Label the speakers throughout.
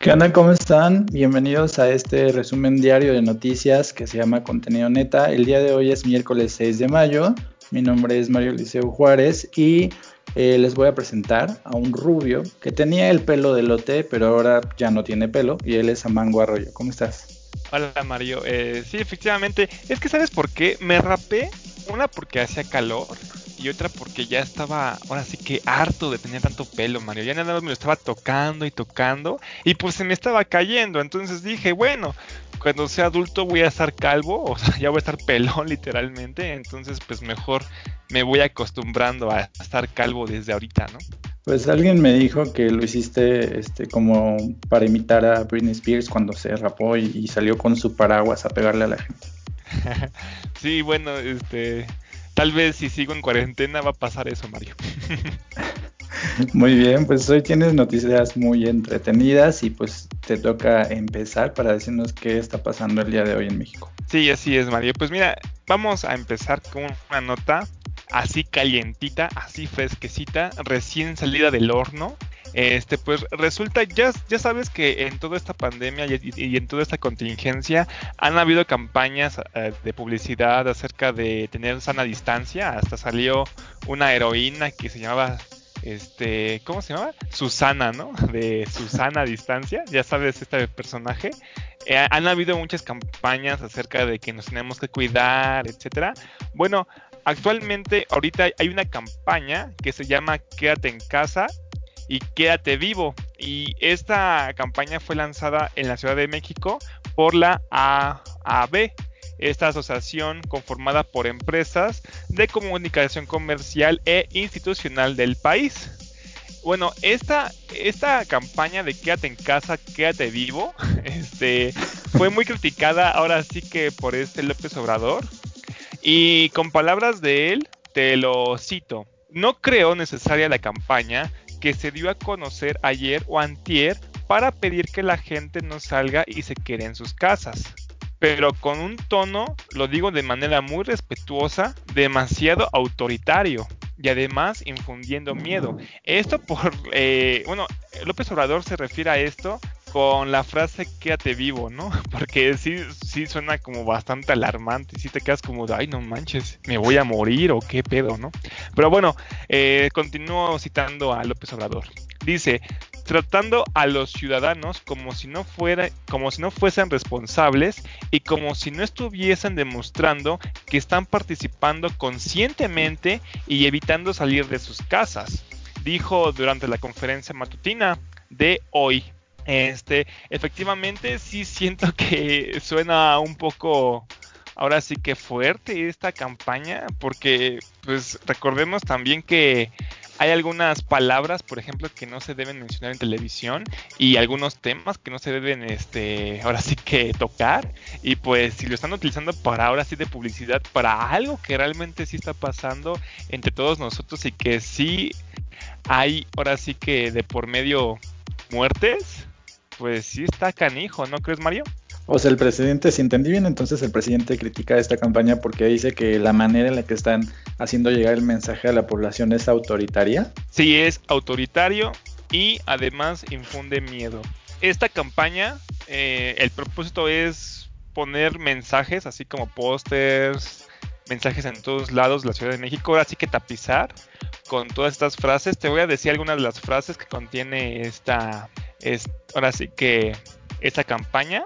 Speaker 1: ¿Qué onda? ¿Cómo están? Bienvenidos a este resumen diario de noticias que se llama Contenido Neta. El día de hoy es miércoles 6 de mayo. Mi nombre es Mario Liceo Juárez y eh, les voy a presentar a un rubio que tenía el pelo de lote, pero ahora ya no tiene pelo y él es Amango Arroyo. ¿Cómo estás?
Speaker 2: Hola Mario, eh, sí, efectivamente. Es que sabes por qué me rapé. Una porque hacía calor y otra porque ya estaba, ahora sí que harto de tener tanto pelo, Mario. Ya nada más me lo estaba tocando y tocando y pues se me estaba cayendo. Entonces dije, bueno, cuando sea adulto voy a estar calvo, o sea, ya voy a estar pelón literalmente. Entonces pues mejor me voy acostumbrando a estar calvo desde ahorita, ¿no?
Speaker 1: Pues alguien me dijo que lo hiciste este, como para imitar a Britney Spears cuando se rapó y, y salió con su paraguas a pegarle a la gente.
Speaker 2: sí, bueno, este, tal vez si sigo en cuarentena va a pasar eso, Mario.
Speaker 1: Muy bien, pues hoy tienes noticias muy entretenidas y pues te toca empezar para decirnos qué está pasando el día de hoy en México.
Speaker 2: Sí, así es, Mario. Pues mira, vamos a empezar con una nota así calientita, así fresquecita, recién salida del horno. Este, pues resulta, ya, ya sabes que en toda esta pandemia y, en toda esta contingencia han habido campañas eh, de publicidad acerca de tener sana distancia. Hasta salió una heroína que se llamaba este, ¿cómo se llama? Susana, ¿no? De Susana Distancia, ya sabes este personaje. Eh, han habido muchas campañas acerca de que nos tenemos que cuidar, etcétera. Bueno, actualmente ahorita hay una campaña que se llama Quédate en casa y Quédate vivo. Y esta campaña fue lanzada en la Ciudad de México por la AAB, esta asociación conformada por empresas de comunicación comercial e institucional del país. Bueno, esta, esta campaña de quédate en casa, quédate vivo, este, fue muy criticada ahora sí que por este López Obrador. Y con palabras de él, te lo cito. No creo necesaria la campaña que se dio a conocer ayer o antier para pedir que la gente no salga y se quede en sus casas pero con un tono, lo digo de manera muy respetuosa, demasiado autoritario y además infundiendo miedo. Esto por, eh, bueno, López Obrador se refiere a esto con la frase quédate vivo, ¿no? Porque sí, sí suena como bastante alarmante, si te quedas como, ay, no manches, me voy a morir o qué pedo, ¿no? Pero bueno, eh, continúo citando a López Obrador. Dice, tratando a los ciudadanos como si no fuera, como si no fuesen responsables y como si no estuviesen demostrando que están participando conscientemente y evitando salir de sus casas, dijo durante la conferencia matutina de hoy. Este, efectivamente sí siento que suena un poco ahora sí que fuerte esta campaña porque pues recordemos también que hay algunas palabras, por ejemplo, que no se deben mencionar en televisión y algunos temas que no se deben, este, ahora sí que tocar. Y pues si lo están utilizando para ahora sí de publicidad, para algo que realmente sí está pasando entre todos nosotros y que sí hay ahora sí que de por medio muertes, pues sí está canijo, ¿no crees, Mario?
Speaker 1: O sea, el presidente, si entendí bien, entonces el presidente critica esta campaña porque dice que la manera en la que están haciendo llegar el mensaje a la población es autoritaria.
Speaker 2: Sí, es autoritario y además infunde miedo. Esta campaña, eh, el propósito es poner mensajes, así como pósters, mensajes en todos lados de la Ciudad de México, así que tapizar con todas estas frases. Te voy a decir algunas de las frases que contiene esta, es, ahora sí que esta campaña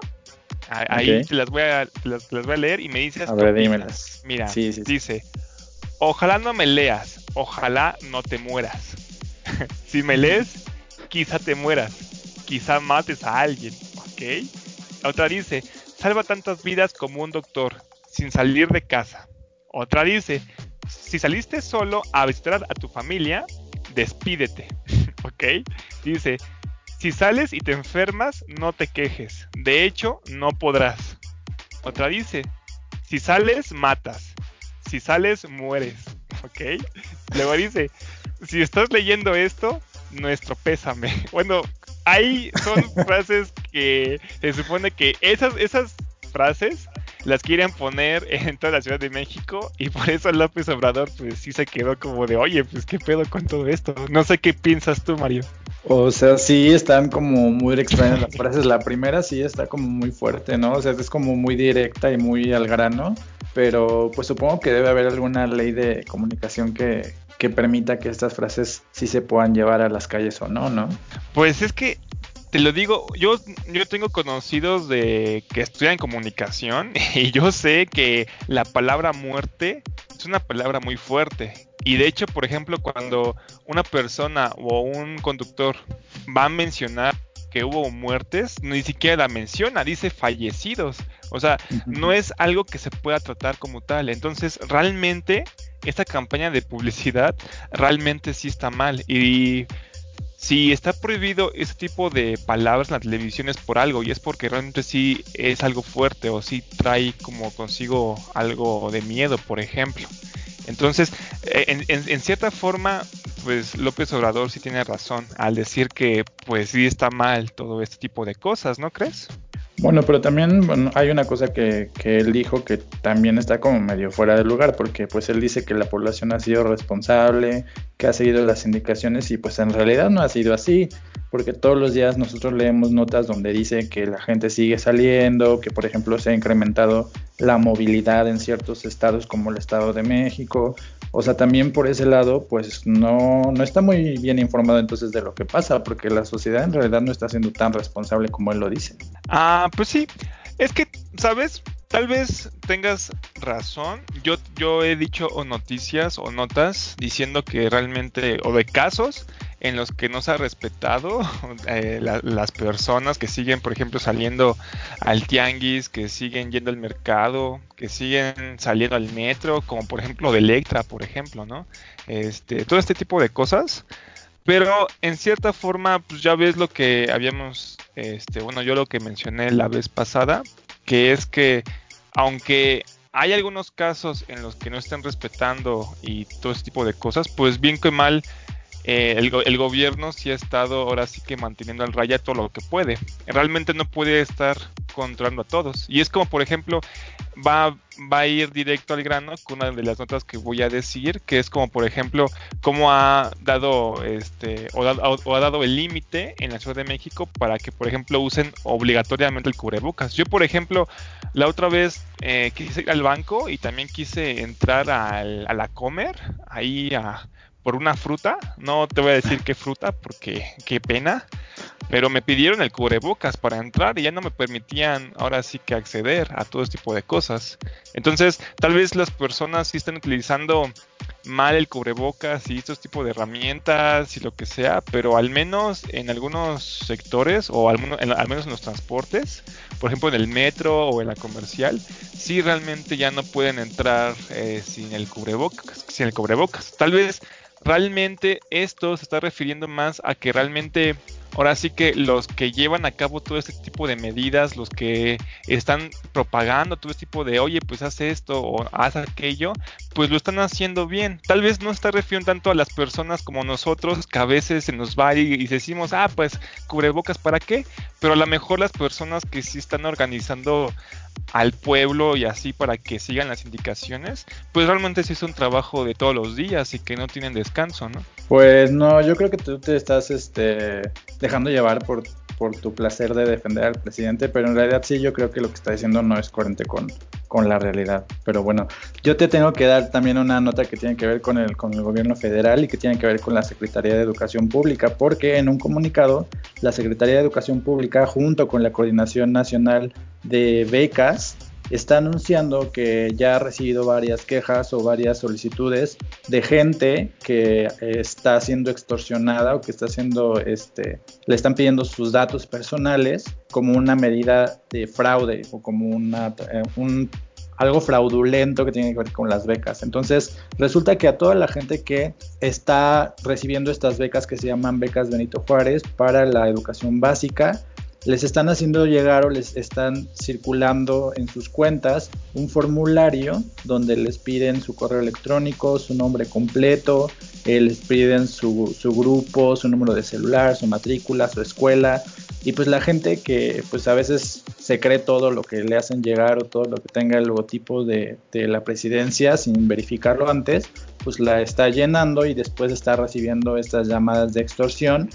Speaker 2: Ahí te, las voy a, las, voy a leer y me dices.
Speaker 1: A ver, dímelas.
Speaker 2: Mira, dice: Ojalá no me leas, ojalá no te mueras. si me lees, quizá te mueras, quizá mates a alguien, ¿ok? otra dice: Salva tantas vidas como un doctor, sin salir de casa. Otra dice: Si saliste solo a visitar a tu familia, despídete, ¿ok? Dice: si sales y te enfermas, no te quejes. De hecho, no podrás. Otra dice, si sales, matas. Si sales, mueres. ¿Ok? Luego dice, si estás leyendo esto, nuestro pésame. Bueno, ahí son frases que se supone que esas, esas frases las quieren poner en toda la Ciudad de México y por eso López Obrador pues sí se quedó como de, oye, pues qué pedo con todo esto. No sé qué piensas tú, Mario.
Speaker 1: O sea, sí están como muy extrañas las frases. La primera sí está como muy fuerte, ¿no? O sea, es como muy directa y muy al grano. Pero pues supongo que debe haber alguna ley de comunicación que, que permita que estas frases sí se puedan llevar a las calles o no, ¿no?
Speaker 2: Pues es que te lo digo, yo, yo tengo conocidos de que estudian comunicación y yo sé que la palabra muerte es una palabra muy fuerte. Y de hecho, por ejemplo, cuando una persona o un conductor va a mencionar que hubo muertes, ni siquiera la menciona, dice fallecidos. O sea, no es algo que se pueda tratar como tal. Entonces, realmente, esta campaña de publicidad realmente sí está mal. Y si está prohibido ese tipo de palabras en la televisión es por algo y es porque realmente sí es algo fuerte o sí trae como consigo algo de miedo, por ejemplo. Entonces, eh, en, cierta forma, pues López Obrador sí tiene razón al decir que pues sí está mal todo este tipo de cosas, ¿no crees?
Speaker 1: Bueno, pero también hay una cosa que, que, él dijo que también está como medio fuera de lugar, porque pues él dice que la población ha sido responsable, que ha seguido las indicaciones y pues en realidad no ha sido así, porque todos los días nosotros leemos notas donde dice que la gente sigue saliendo, que por ejemplo se ha incrementado la movilidad en ciertos estados como el Estado de México, o sea, también por ese lado, pues no, no está muy bien informado entonces de lo que pasa, porque la sociedad en realidad no está siendo tan responsable como él lo dice.
Speaker 2: Ah, pues sí. Es que, ¿sabes? Tal vez tengas razón. Yo, yo he dicho o noticias o notas diciendo que realmente, o de casos en los que no se ha respetado eh, las personas que siguen, por ejemplo, saliendo al tianguis, que siguen yendo al mercado, que siguen saliendo al metro, como por ejemplo de Electra, por ejemplo, ¿no? Este, todo este tipo de cosas. Pero en cierta forma, pues ya ves lo que habíamos, este, bueno, yo lo que mencioné la vez pasada, que es que aunque hay algunos casos en los que no están respetando y todo ese tipo de cosas, pues bien que mal eh, el, gobierno sí ha estado ahora sí que manteniendo al raya todo lo que puede. Realmente no puede estar controlando a todos. Y es como, por ejemplo, va, va a ir directo al grano con una de las notas que voy a decir, que es como, por ejemplo, cómo ha dado este o, ha dado el límite en la Ciudad de México para que, por ejemplo, usen obligatoriamente el cubrebocas. Yo, por ejemplo, la otra vez eh, quise ir al banco y también quise entrar al, a la comer, ahí a por una fruta. No te voy a decir qué fruta porque qué pena. Pero me pidieron el cubrebocas para entrar y ya no me permitían ahora sí que acceder a todo este tipo de cosas. Entonces, tal vez las personas sí están utilizando mal el cubrebocas y estos tipos de herramientas y lo que sea, pero al menos en algunos sectores o al, menos en los transportes, por ejemplo en el metro o en la comercial, sí realmente ya no pueden entrar eh, sin el cubrebocas, sin el cubrebocas. Tal vez realmente esto se está refiriendo más a que realmente ahora sí que los que llevan a cabo todo este tipo de medidas, los que están propagando todo este tipo de, oye, pues haz esto o haz aquello, pues lo están haciendo bien. Tal vez no está refiriendo tanto a las personas como nosotros, que a veces se nos va y, y decimos, ah, pues cubrebocas, ¿para qué? Pero a lo mejor las personas que sí están organizando al pueblo y así para que sigan las indicaciones, pues realmente sí es un trabajo de todos los días y que no tienen descanso, ¿no?
Speaker 1: Pues no, yo creo que tú te estás este, dejando llevar por, por tu placer de defender al presidente, pero en realidad sí, yo creo que lo que está diciendo no es coherente con, con la realidad. Pero bueno, yo te tengo que dar también una nota que tiene que ver con el, con el gobierno federal y que tiene que ver con la Secretaría de Educación Pública, porque en un comunicado, la Secretaría de Educación Pública, junto con la Coordinación Nacional de Becas, está anunciando que ya ha recibido varias quejas o varias solicitudes de gente que está siendo extorsionada o que está siendo, este, le están pidiendo sus datos personales como una medida de fraude o como una, eh, un algo fraudulento que tiene que ver con las becas. Entonces, resulta que a toda la gente que está recibiendo estas becas que se llaman becas Benito Juárez para la educación básica, les están haciendo llegar o les están circulando en sus cuentas un formulario donde les piden su correo electrónico, su nombre completo, eh, les piden su, grupo, su número de celular, su matrícula, su escuela. Y pues la gente que pues a veces se cree todo lo que le hacen llegar o todo lo que tenga el logotipo de, de la presidencia sin verificarlo antes, pues la está llenando y después está recibiendo estas llamadas de extorsión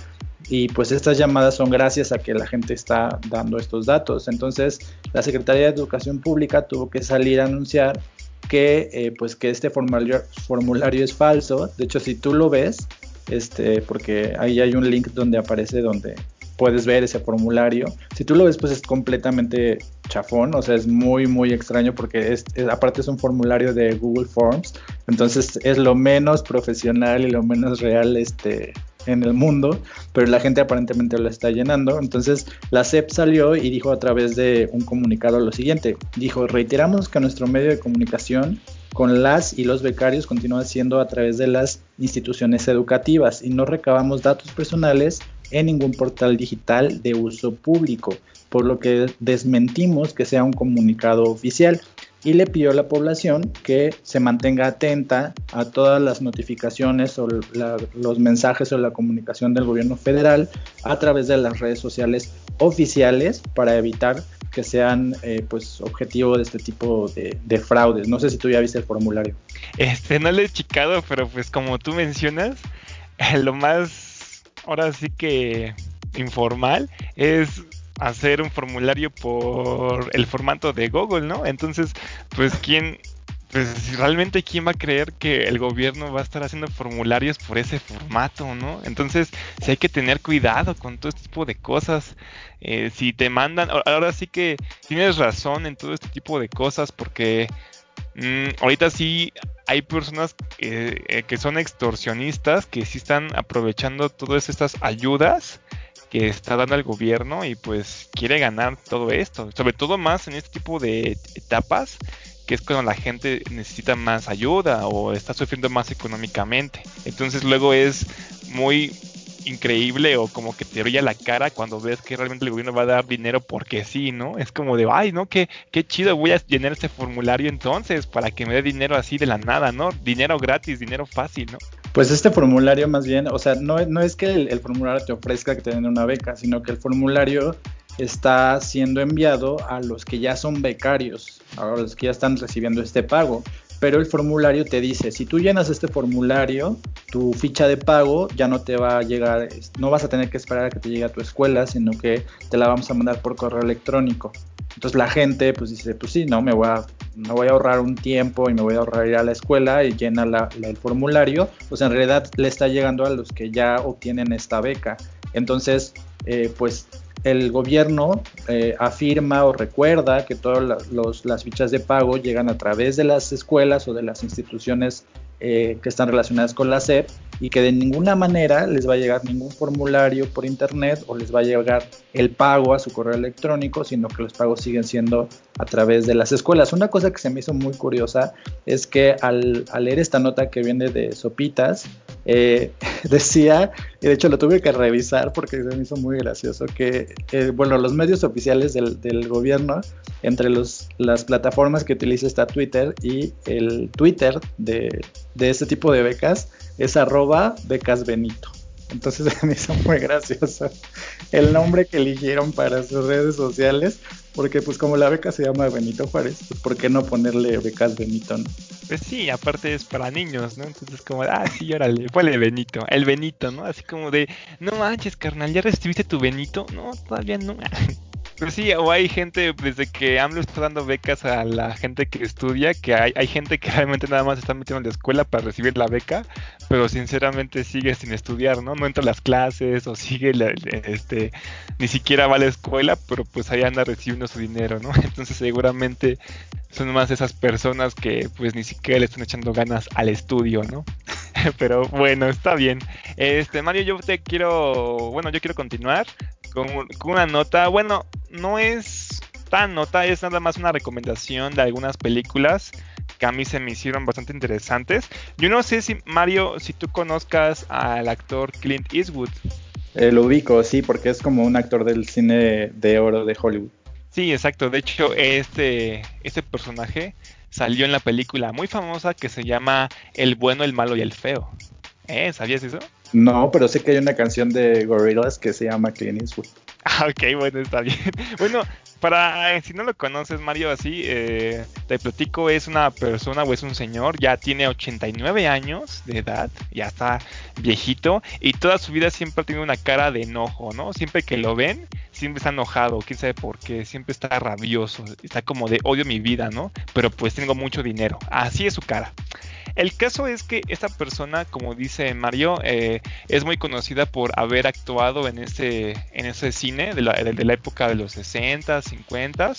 Speaker 1: y pues estas llamadas son gracias a que la gente está dando estos datos. Entonces la Secretaría de Educación Pública tuvo que salir a anunciar que eh, pues que este formulario, formulario es falso. De hecho, si tú lo ves, este, porque ahí hay un link donde aparece donde puedes ver ese formulario. Si tú lo ves, pues es completamente chafón, o sea, es muy, muy extraño porque es, aparte es un formulario de Google Forms, entonces es lo menos profesional y lo menos real este, en el mundo, pero la gente aparentemente lo está llenando. Entonces la CEP salió y dijo a través de un comunicado lo siguiente, dijo, reiteramos que nuestro medio de comunicación con las y los becarios continúa siendo a través de las instituciones educativas y no recabamos datos personales en ningún portal digital de uso público, por lo que desmentimos que sea un comunicado oficial y le pidió a la población que se mantenga atenta a todas las notificaciones o los mensajes o la comunicación del gobierno federal a través de las redes sociales oficiales para evitar que sean eh, pues objetivo de este tipo de, de, fraudes. No sé si tú ya viste el formulario.
Speaker 2: Este no lo he chicado, pero pues como tú mencionas, lo más ahora sí que informal es hacer un formulario por el formato de Google, ¿no? Entonces, pues quién pues realmente quién va a creer que el gobierno va a estar haciendo formularios por ese formato, ¿no? Entonces, sí hay que tener cuidado con todo este tipo de cosas. Eh, si te mandan, ahora sí que tienes razón en todo este tipo de cosas porque Mm, ahorita sí hay personas eh, que, son extorsionistas que sí están aprovechando todas estas ayudas que está dando el gobierno y pues quiere ganar todo esto, sobre todo más en este tipo de etapas que es cuando la gente necesita más ayuda o está sufriendo más económicamente. Entonces luego es muy increíble o como que te brilla la cara cuando ves que realmente el gobierno va a dar dinero porque sí, ¿no? Es como de, ay, ¿no? Qué, qué chido, voy a llenar este formulario entonces para que me dé dinero así de la nada, ¿no? Dinero gratis, dinero fácil, ¿no?
Speaker 1: Pues este formulario más bien, o sea, no, no es que el, formulario te ofrezca que te den una beca, sino que el formulario está siendo enviado a los que ya son becarios, a los que ya están recibiendo este pago pero el formulario te dice, si tú llenas este formulario, tu ficha de pago ya no te va a llegar, no vas a tener que esperar a que te llegue a tu escuela, sino que te la vamos a mandar por correo electrónico. Entonces la gente pues dice, pues sí, no, me voy a, me voy a ahorrar un tiempo y me voy a ahorrar ir a la escuela y llena el formulario. Pues en realidad le está llegando a los que ya obtienen esta beca. Entonces, eh, pues el gobierno eh, afirma o recuerda que todas las fichas de pago llegan a través de las escuelas o de las instituciones eh, que están relacionadas con la SEP y que de ninguna manera les va a llegar ningún formulario por internet o les va a llegar el pago a su correo electrónico, sino que los pagos siguen siendo a través de las escuelas. Una cosa que se me hizo muy curiosa es que al, leer esta nota que viene de Sopitas, eh, decía, y de hecho lo tuve que revisar porque se me hizo muy gracioso, que, eh, bueno, los medios oficiales del, gobierno, entre los, las plataformas que utiliza está Twitter y el Twitter de, de este tipo de becas es arroba becas Benito. Entonces me hizo muy gracioso el nombre que eligieron para sus redes sociales, porque pues como la beca se llama Benito Juárez, pues ¿por qué no ponerle becas Benito?
Speaker 2: Pues sí, aparte es para niños, ¿no? Entonces como, ah, sí, órale, ponle Benito, el Benito, ¿no? Así como de, no manches, carnal, ¿ya recibiste tu Benito? No, todavía no. Pues sí, o hay gente, desde que AMLO está dando becas a la gente que estudia, que hay, hay gente que realmente nada más está metiendo en la escuela para recibir la beca, pero sinceramente sigue sin estudiar, ¿no? No entra a las clases o sigue, este, ni siquiera va a la escuela, pero pues ahí anda recibiendo su dinero, ¿no? Entonces seguramente son más esas personas que pues ni siquiera le están echando ganas al estudio, ¿no? pero bueno, está bien. Este, Mario, yo te quiero, bueno, yo quiero continuar con, una nota. Bueno, no es tan nota, es nada más una recomendación de algunas películas que a mí se me hicieron bastante interesantes. Yo no sé si, Mario, si tú conozcas al actor Clint Eastwood.
Speaker 1: Eh, lo ubico, sí, porque es como un actor del cine de oro de Hollywood.
Speaker 2: Sí, exacto. De hecho, este, este personaje salió en la película muy famosa que se llama El bueno, el malo y el feo. ¿Eh? ¿Sabías eso?
Speaker 1: No, pero sé que hay una canción de Gorillaz que se llama Clean Eastwood.
Speaker 2: Ah, ok, bueno, está bien. Bueno, para si no lo conoces, Mario, así, eh, te platico, es una persona o es un señor, ya tiene 89 años de edad, ya está viejito, y toda su vida siempre ha tenido una cara de enojo, ¿no? Siempre que lo ven, siempre está enojado, quién sabe por qué, siempre está rabioso, está como de odio mi vida, ¿no? Pero pues tengo mucho dinero, así es su cara. El caso es que esta persona, como dice Mario, eh, es muy conocida por haber actuado en ese, en ese cine de la, época de los 60, 50,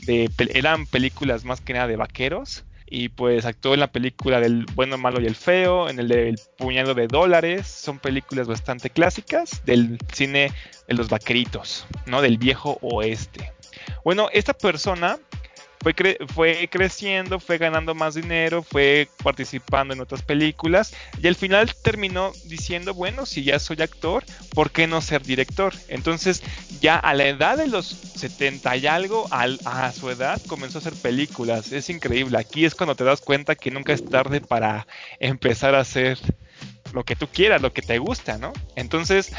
Speaker 2: de, eran películas más que nada de vaqueros y pues actuó en la película del bueno, malo y el feo, en el del puñado de dólares, son películas bastante clásicas del cine de los vaqueritos, ¿no? Del viejo oeste. Bueno, esta persona fue, creciendo, fue ganando más dinero, fue participando en otras películas y al final terminó diciendo, bueno, si ya soy actor, ¿por qué no ser director? Entonces ya a la edad de los 70 y algo, a su edad comenzó a hacer películas. Es increíble, aquí es cuando te das cuenta que nunca es tarde para empezar a hacer lo que tú quieras, lo que te gusta, ¿no? Entonces,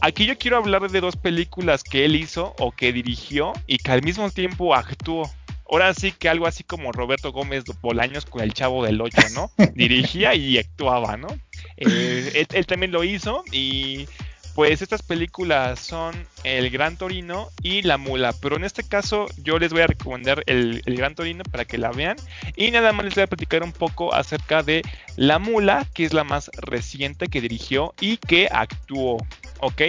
Speaker 2: aquí yo quiero hablar de dos películas que él hizo o que dirigió y que al mismo tiempo actuó ahora sí que algo así como Roberto Gómez Bolaños con el Chavo del 8, ¿no? Dirigía y actuaba, ¿no? Eh, él, también lo hizo y pues estas películas son El Gran Torino y La Mula, pero en este caso yo les voy a recomendar el, el, Gran Torino para que la vean y nada más les voy a platicar un poco acerca de La Mula, que es la más reciente que dirigió y que actuó, ¿ok?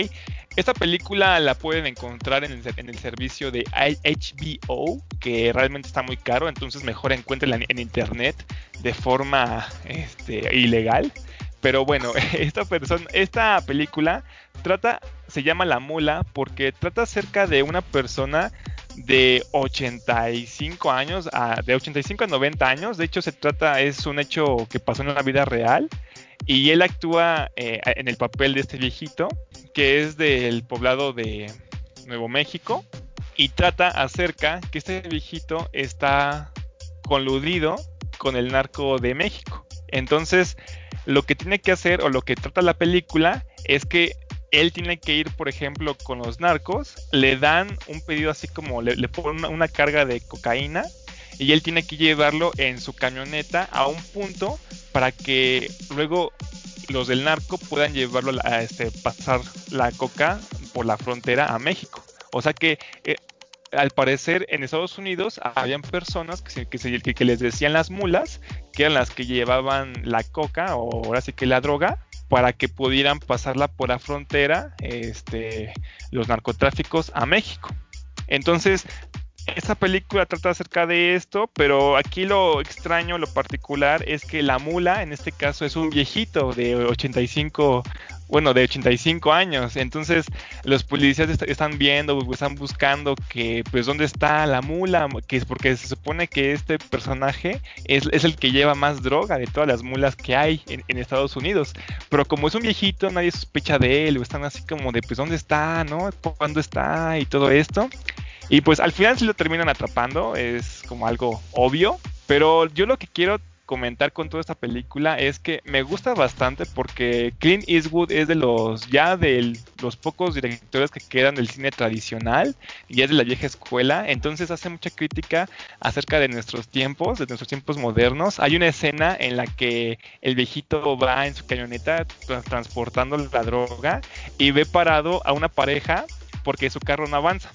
Speaker 2: Esta película la pueden encontrar en el, servicio de HBO, que realmente está muy caro, entonces mejor encuéntrenla en, internet de forma este, ilegal. Pero bueno, esta, persona, esta película trata, se llama La Mula, porque trata acerca de una persona de 85 años, a, de 85 a 90 años. De hecho, se trata, es un hecho que pasó en la vida real. Y él actúa eh, en el papel de este viejito que es del poblado de Nuevo México y trata acerca que este viejito está coludido con el narco de México. Entonces, lo que tiene que hacer o lo que trata la película es que él tiene que ir, por ejemplo, con los narcos, le dan un pedido así como le, ponen una, carga de cocaína y él tiene que llevarlo en su camioneta a un punto para que luego los del narco puedan llevarlo a este, pasar la coca por la frontera a México. O sea que eh, al parecer en Estados Unidos habían personas que, les decían las mulas, que eran las que llevaban la coca o ahora sí que la droga, para que pudieran pasarla por la frontera este, los narcotráficos a México. Entonces, esta película trata acerca de esto, pero aquí lo extraño, lo particular es que la mula, en este caso, es un viejito de 85, bueno, de 85 años. Entonces, los policías están viendo, están buscando que, pues, ¿dónde está la mula? Que es porque se supone que este personaje es, el que lleva más droga de todas las mulas que hay en, en, Estados Unidos. Pero como es un viejito, nadie sospecha de él, o están así como de, pues, ¿dónde está? ¿No? ¿Cuándo está? Y todo esto. Y pues al final sí lo terminan atrapando, es como algo obvio. Pero yo lo que quiero comentar con toda esta película es que me gusta bastante porque Clint Eastwood es de los ya de los pocos directores que quedan del cine tradicional y es de la vieja escuela, entonces hace mucha crítica acerca de nuestros tiempos, de nuestros tiempos modernos. Hay una escena en la que el viejito va en su camioneta transportando la droga y ve parado a una pareja porque su carro no avanza.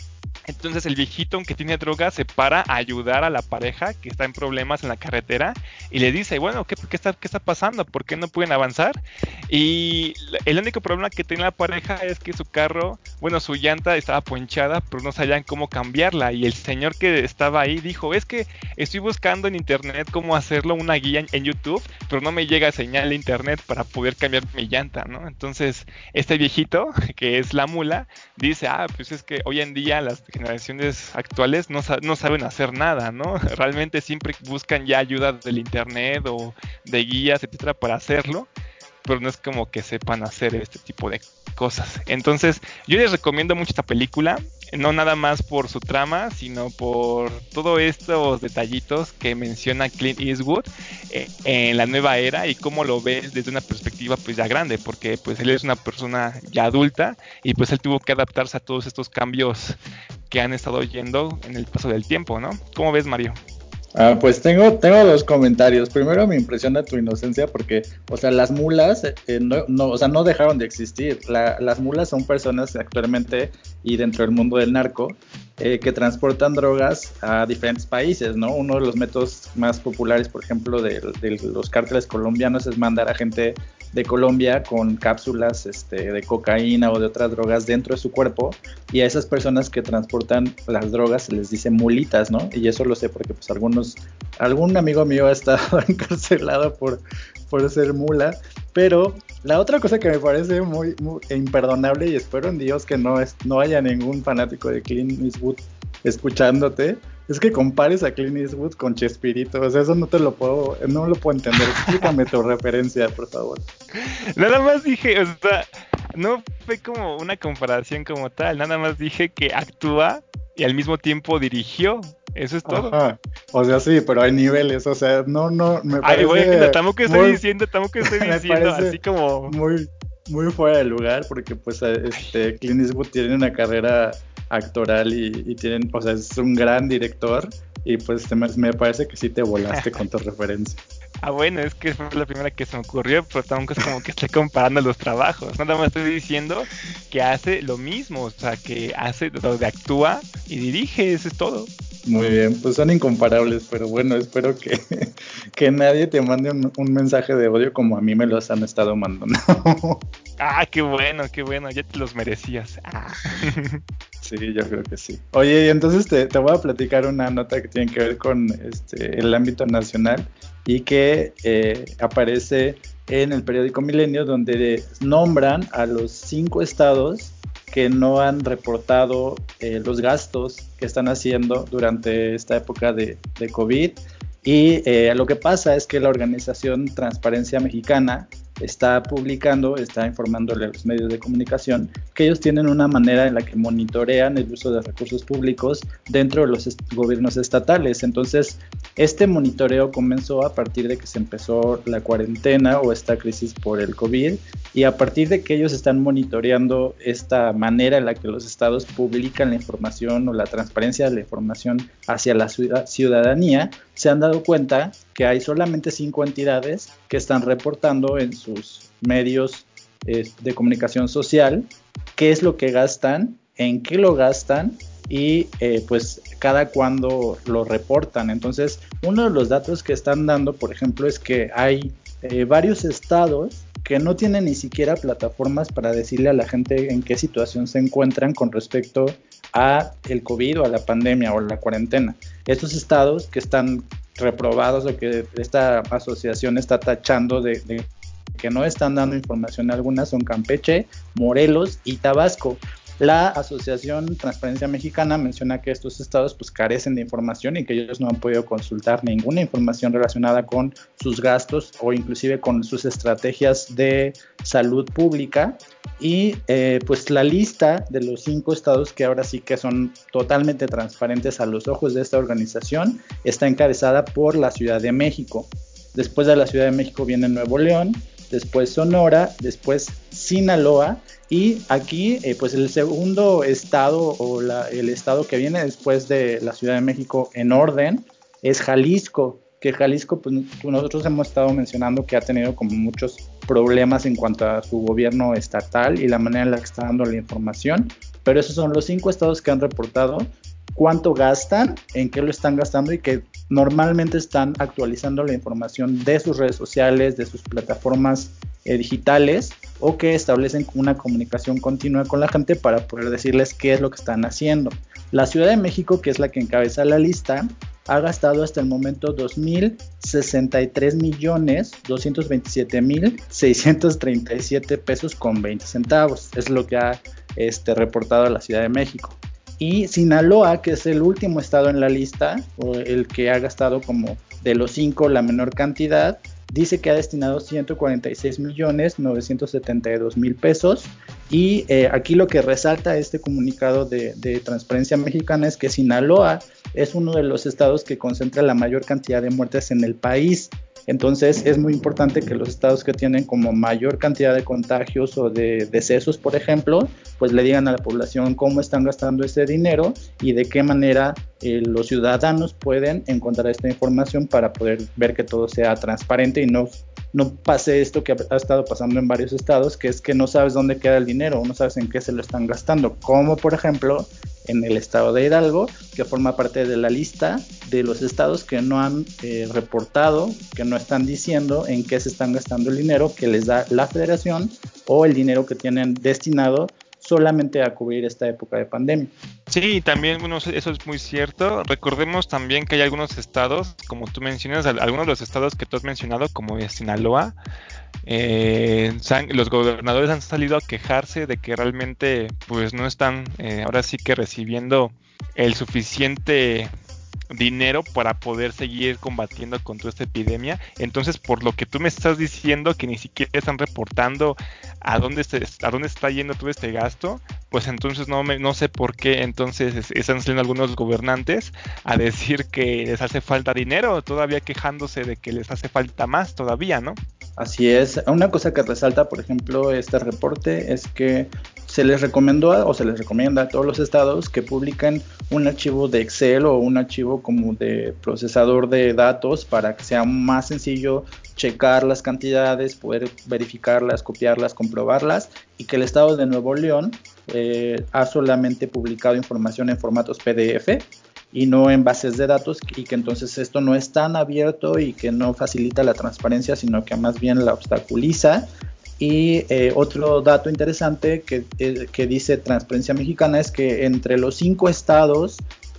Speaker 2: Entonces el viejito, aunque tiene droga, se para a ayudar a la pareja que está en problemas en la carretera y le dice, bueno, ¿qué, está pasando? ¿Por qué no pueden avanzar? Y el único problema que tiene la pareja es que su carro, bueno, su llanta estaba ponchada, pero no sabían cómo cambiarla. Y el señor que estaba ahí dijo, es que estoy buscando en internet cómo hacerlo, una guía en, YouTube, pero no me llega señal de internet para poder cambiar mi llanta, ¿no? Entonces, este viejito, que es la mula, dice, ah, pues es que hoy en día las generaciones actuales no, no saben hacer nada, ¿no? Realmente siempre buscan ya ayuda del internet o de guías, etcétera, para hacerlo, pero no es como que sepan hacer este tipo de cosas. Entonces, yo les recomiendo mucho esta película no nada más por su trama, sino por todos estos detallitos que menciona Clint Eastwood eh, en la nueva era y cómo lo ve desde una perspectiva pues ya grande, porque pues él es una persona ya adulta y pues él tuvo que adaptarse a todos estos cambios que han estado oyendo en el paso del tiempo, ¿no? ¿Cómo ves, Mario?
Speaker 1: Ah, pues tengo, tengo dos comentarios. Primero me impresiona tu inocencia porque, o sea, las mulas eh, no, no, o sea, no dejaron de existir. las mulas son personas actualmente y dentro del mundo del narco eh, que transportan drogas a diferentes países, ¿no? Uno de los métodos más populares, por ejemplo, de los cárteles colombianos es mandar a gente de Colombia con cápsulas este, de cocaína o de otras drogas dentro de su cuerpo y a esas personas que transportan las drogas se les dice mulitas, ¿no? Y eso lo sé porque pues algunos, algún amigo mío ha estado encarcelado por, por ser mula, pero la otra cosa que me parece muy, imperdonable y espero en Dios que no, es, no haya ningún fanático de Clint Eastwood escuchándote, es que compares a Clint Eastwood con Chespirito. O sea, eso no te lo puedo, no lo puedo entender. Explícame tu referencia, por favor.
Speaker 2: Nada más dije, o sea, no fue como una comparación como tal. Nada más dije que actúa y al mismo tiempo dirigió. Eso es todo. Ajá.
Speaker 1: O sea, sí, pero hay niveles. O sea, no, no,
Speaker 2: me parece. Ay, bueno, tampoco estoy diciendo, tampoco estoy diciendo, así como.
Speaker 1: Muy, muy fuera de lugar, porque pues este Clint Eastwood tiene una carrera actoral y, tienen, o sea, es un gran director y pues me, parece que sí te volaste con tu referencia.
Speaker 2: Ah, bueno, es que fue la primera que se me ocurrió, pero tampoco es como que esté comparando los trabajos. Nada más estoy diciendo que hace lo mismo, o sea, que hace donde actúa y dirige, eso es todo.
Speaker 1: Muy bien, pues son incomparables, pero bueno, espero que, que nadie te mande un, un, mensaje de odio como a mí me los han estado mandando.
Speaker 2: ah, qué bueno, qué bueno, ya te los merecías. Ah.
Speaker 1: Sí, yo creo que sí. Oye, y entonces te, te, voy a platicar una nota que tiene que ver con este, el ámbito nacional y que eh, aparece en el periódico Milenio, donde nombran a los cinco estados que no han reportado eh, los gastos que están haciendo durante esta época de, COVID. Y eh, lo que pasa es que la organización Transparencia Mexicana está publicando, está informándole a los medios de comunicación que ellos tienen una manera en la que monitorean el uso de recursos públicos dentro de los gobiernos estatales. Entonces, este monitoreo comenzó a partir de que se empezó la cuarentena o esta crisis por el COVID y a partir de que ellos están monitoreando esta manera en la que los estados publican la información o la transparencia de la información hacia la ciudadanía, se han dado cuenta que hay solamente cinco entidades que están reportando en sus medios de comunicación social qué es lo que gastan, en qué lo gastan y eh, pues cada cuando lo reportan. Entonces, uno de los datos que están dando, por ejemplo, es que hay eh, varios estados que no tienen ni siquiera plataformas para decirle a la gente en qué situación se encuentran con respecto a el COVID a la pandemia o la cuarentena. Estos estados que están reprobados o que esta asociación está tachando de, que no están dando información alguna son Campeche, Morelos y Tabasco. La Asociación Transparencia Mexicana menciona que estos estados pues carecen de información y que ellos no han podido consultar ninguna información relacionada con sus gastos o inclusive con sus estrategias de salud pública y eh, pues la lista de los cinco estados que ahora sí que son totalmente transparentes a los ojos de esta organización está encabezada por la Ciudad de México. Después de la Ciudad de México viene Nuevo León, después Sonora, después Sinaloa y aquí, eh, pues el segundo estado o el estado que viene después de la Ciudad de México en orden es Jalisco, que Jalisco, pues nosotros hemos estado mencionando que ha tenido como muchos problemas en cuanto a su gobierno estatal y la manera en la que está dando la información, pero esos son los cinco estados que han reportado cuánto gastan, en qué lo están gastando y que normalmente están actualizando la información de sus redes sociales, de sus plataformas eh, digitales o que establecen una comunicación continua con la gente para poder decirles qué es lo que están haciendo. La Ciudad de México, que es la que encabeza la lista, ha gastado hasta el momento 2.063 millones 227 mil 637 pesos con 20 centavos. Es lo que ha este, reportado la Ciudad de México. Y Sinaloa, que es el último estado en la lista, o el que ha gastado como de los cinco la menor cantidad, dice que ha destinado 146 millones 972 mil pesos. Y eh, aquí lo que resalta este comunicado de, de, Transparencia Mexicana es que Sinaloa es uno de los estados que concentra la mayor cantidad de muertes en el país. Entonces es muy importante que los estados que tienen como mayor cantidad de contagios o de decesos, por ejemplo, pues le digan a la población cómo están gastando ese dinero y de qué manera eh, los ciudadanos pueden encontrar esta información para poder ver que todo sea transparente y no no pase esto que ha estado pasando en varios estados, que es que no sabes dónde queda el dinero, no sabes en qué se lo están gastando, como por ejemplo en el estado de Hidalgo, que forma parte de la lista de los estados que no han eh, reportado, que no están diciendo en qué se están gastando el dinero que les da la federación o el dinero que tienen destinado solamente a cubrir esta época de pandemia.
Speaker 2: Sí, también, bueno, eso es muy cierto. Recordemos también que hay algunos estados, como tú mencionas, algunos de los estados que tú has mencionado, como Sinaloa, eh, los gobernadores han salido a quejarse de que realmente, pues, no están eh, ahora sí que recibiendo el suficiente dinero para poder seguir combatiendo con toda esta epidemia. Entonces, por lo que tú me estás diciendo que ni siquiera están reportando a dónde, se, a dónde está yendo todo este gasto, pues entonces no, me, no sé por qué entonces están saliendo algunos gobernantes a decir que les hace falta dinero, todavía quejándose de que les hace falta más todavía, ¿no?
Speaker 1: Así es. Una cosa que resalta, por ejemplo, este reporte es que se les recomendó o se les recomienda a todos los estados que publiquen un archivo de Excel o un archivo como de procesador de datos para que sea más sencillo checar las cantidades, poder verificarlas, copiarlas, comprobarlas y que el estado de Nuevo León eh, ha solamente publicado información en formatos PDF y no en bases de datos y que entonces esto no es tan abierto y que no facilita la transparencia, sino que más bien la obstaculiza. Y eh, otro dato interesante que, eh, que dice Transparencia Mexicana es que entre los cinco estados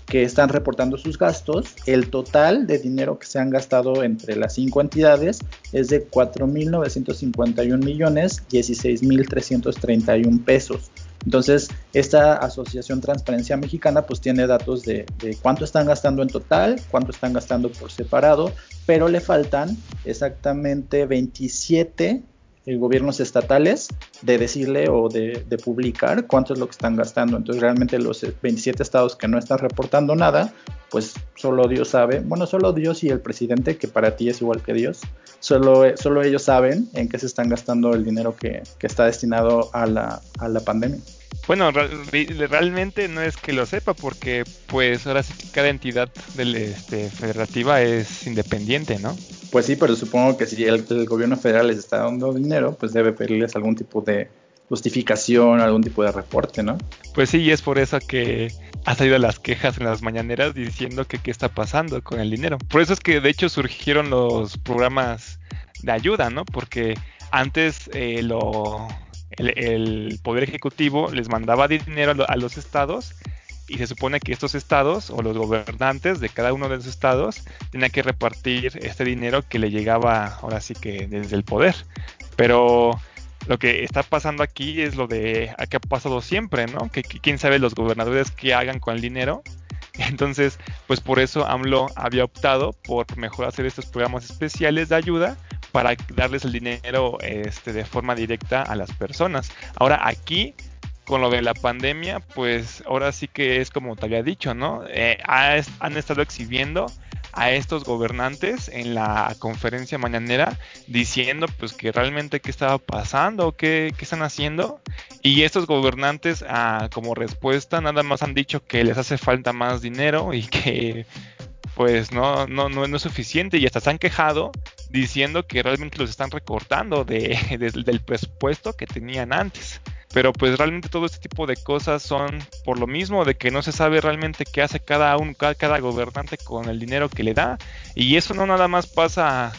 Speaker 1: que están reportando sus gastos, el total de dinero que se han gastado entre las cinco entidades es de 4.951 millones 16.331 pesos. Entonces, esta Asociación Transparencia Mexicana pues tiene datos de, cuánto están gastando en total, cuánto están gastando por separado, pero le faltan exactamente 27 eh, gobiernos estatales de decirle o de, de, publicar cuánto es lo que están gastando. Entonces realmente los 27 estados que no están reportando nada, pues solo Dios sabe, bueno, solo Dios y el presidente, que para ti es igual que Dios, solo, solo ellos saben en qué se están gastando el dinero que, que está destinado a la, a la pandemia.
Speaker 2: Bueno, realmente no es que lo sepa porque pues ahora sí que cada entidad del, este, federativa es independiente, ¿no?
Speaker 1: Pues sí, pero supongo que si el, el, gobierno federal les está dando dinero, pues debe pedirles algún tipo de justificación, algún tipo de reporte, ¿no?
Speaker 2: Pues sí, y es por eso que ha salido las quejas en las mañaneras diciendo que qué está pasando con el dinero. Por eso es que de hecho surgieron los programas de ayuda, ¿no? Porque antes eh, el, Poder Ejecutivo les mandaba dinero a, los estados y se supone que estos estados o los gobernantes de cada uno de los estados tenían que repartir este dinero que le llegaba ahora sí que desde el poder. Pero lo que está pasando aquí es lo de que ha pasado siempre, ¿no? Que, quién sabe los gobernadores qué hagan con el dinero. Entonces, pues por eso AMLO había optado por mejor hacer estos programas especiales de ayuda para darles el dinero este, de forma directa a las personas. Ahora aquí con lo de la pandemia, pues ahora sí que es como te había dicho, ¿no? Eh, han estado exhibiendo a estos gobernantes en la conferencia mañanera diciendo pues que realmente qué estaba pasando, qué, qué están haciendo y estos gobernantes ah, como respuesta nada más han dicho que les hace falta más dinero y que pues no, no, no, es suficiente y hasta se han quejado diciendo que realmente los están recortando de, del presupuesto que tenían antes. Pero pues realmente todo este tipo de cosas son por lo mismo de que no se sabe realmente qué hace cada, un, cada, gobernante con el dinero que le da. Y eso no nada más pasa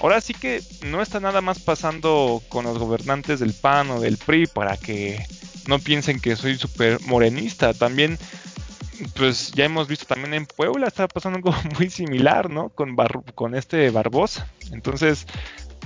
Speaker 2: ahora sí que no está nada más pasando con los gobernantes del PAN o del PRI para que no piensen que soy súper morenista. También, pues ya hemos visto también en Puebla, está pasando algo muy similar, ¿no? Con, con este Barbosa. Entonces,